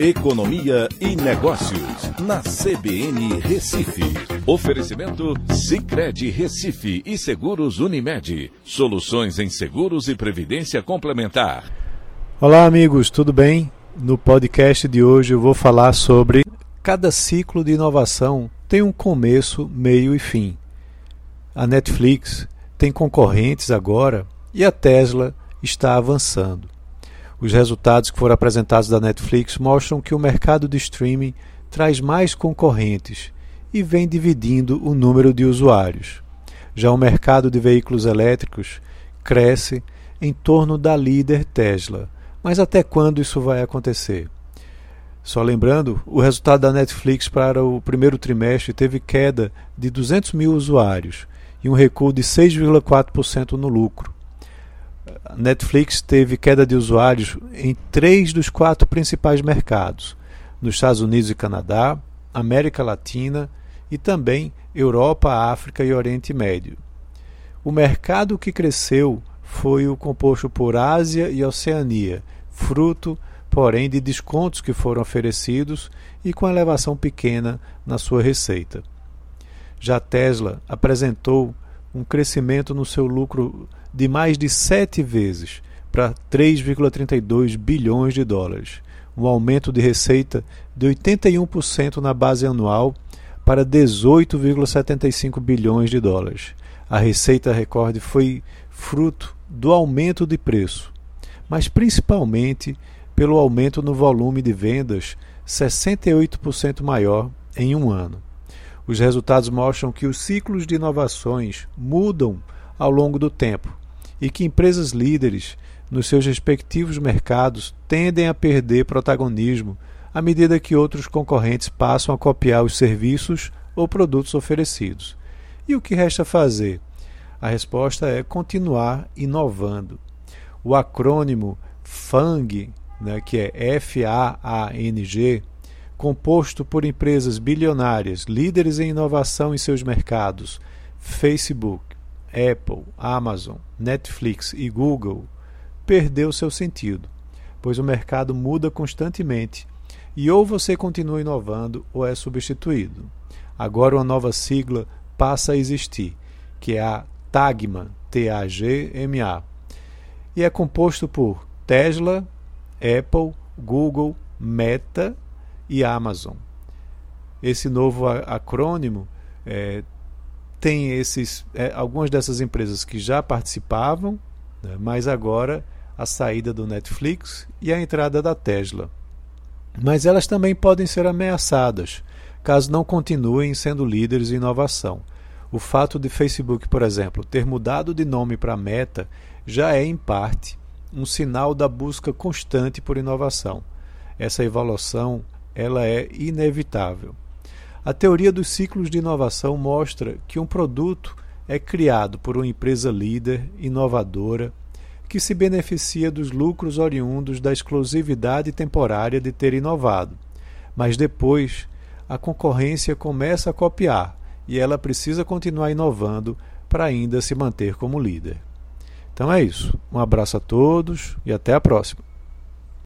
Economia e Negócios, na CBN Recife. Oferecimento Cicred Recife e Seguros Unimed. Soluções em seguros e previdência complementar. Olá, amigos, tudo bem? No podcast de hoje eu vou falar sobre cada ciclo de inovação tem um começo, meio e fim. A Netflix tem concorrentes agora e a Tesla está avançando. Os resultados que foram apresentados da Netflix mostram que o mercado de streaming traz mais concorrentes e vem dividindo o número de usuários. Já o mercado de veículos elétricos cresce em torno da líder Tesla. Mas até quando isso vai acontecer? Só lembrando, o resultado da Netflix para o primeiro trimestre teve queda de 200 mil usuários e um recuo de 6,4% no lucro. Netflix teve queda de usuários em três dos quatro principais mercados: nos Estados Unidos e Canadá, América Latina e também Europa, África e Oriente Médio. O mercado que cresceu foi o composto por Ásia e Oceania, fruto, porém, de descontos que foram oferecidos e com elevação pequena na sua receita. Já Tesla apresentou um crescimento no seu lucro de mais de sete vezes para 3,32 bilhões de dólares, um aumento de receita de 81% na base anual para 18,75 bilhões de dólares. A receita recorde foi fruto do aumento de preço, mas principalmente pelo aumento no volume de vendas 68% maior em um ano. Os resultados mostram que os ciclos de inovações mudam ao longo do tempo e que empresas líderes nos seus respectivos mercados tendem a perder protagonismo à medida que outros concorrentes passam a copiar os serviços ou produtos oferecidos. E o que resta fazer? A resposta é continuar inovando. O acrônimo FANG, né, que é F-A-A-N-G, composto por empresas bilionárias, líderes em inovação em seus mercados, Facebook, Apple, Amazon, Netflix e Google, perdeu seu sentido, pois o mercado muda constantemente e ou você continua inovando ou é substituído. Agora uma nova sigla passa a existir, que é a TAGMA, T-A-G-M-A, e é composto por Tesla, Apple, Google, Meta e Amazon. Esse novo acrônimo é, tem esses, é, algumas dessas empresas que já participavam, né, mas agora a saída do Netflix e a entrada da Tesla. Mas elas também podem ser ameaçadas caso não continuem sendo líderes em inovação. O fato de Facebook, por exemplo, ter mudado de nome para Meta já é, em parte, um sinal da busca constante por inovação. Essa evolução ela é inevitável. A teoria dos ciclos de inovação mostra que um produto é criado por uma empresa líder, inovadora, que se beneficia dos lucros oriundos da exclusividade temporária de ter inovado. Mas depois, a concorrência começa a copiar e ela precisa continuar inovando para ainda se manter como líder. Então é isso. Um abraço a todos e até a próxima.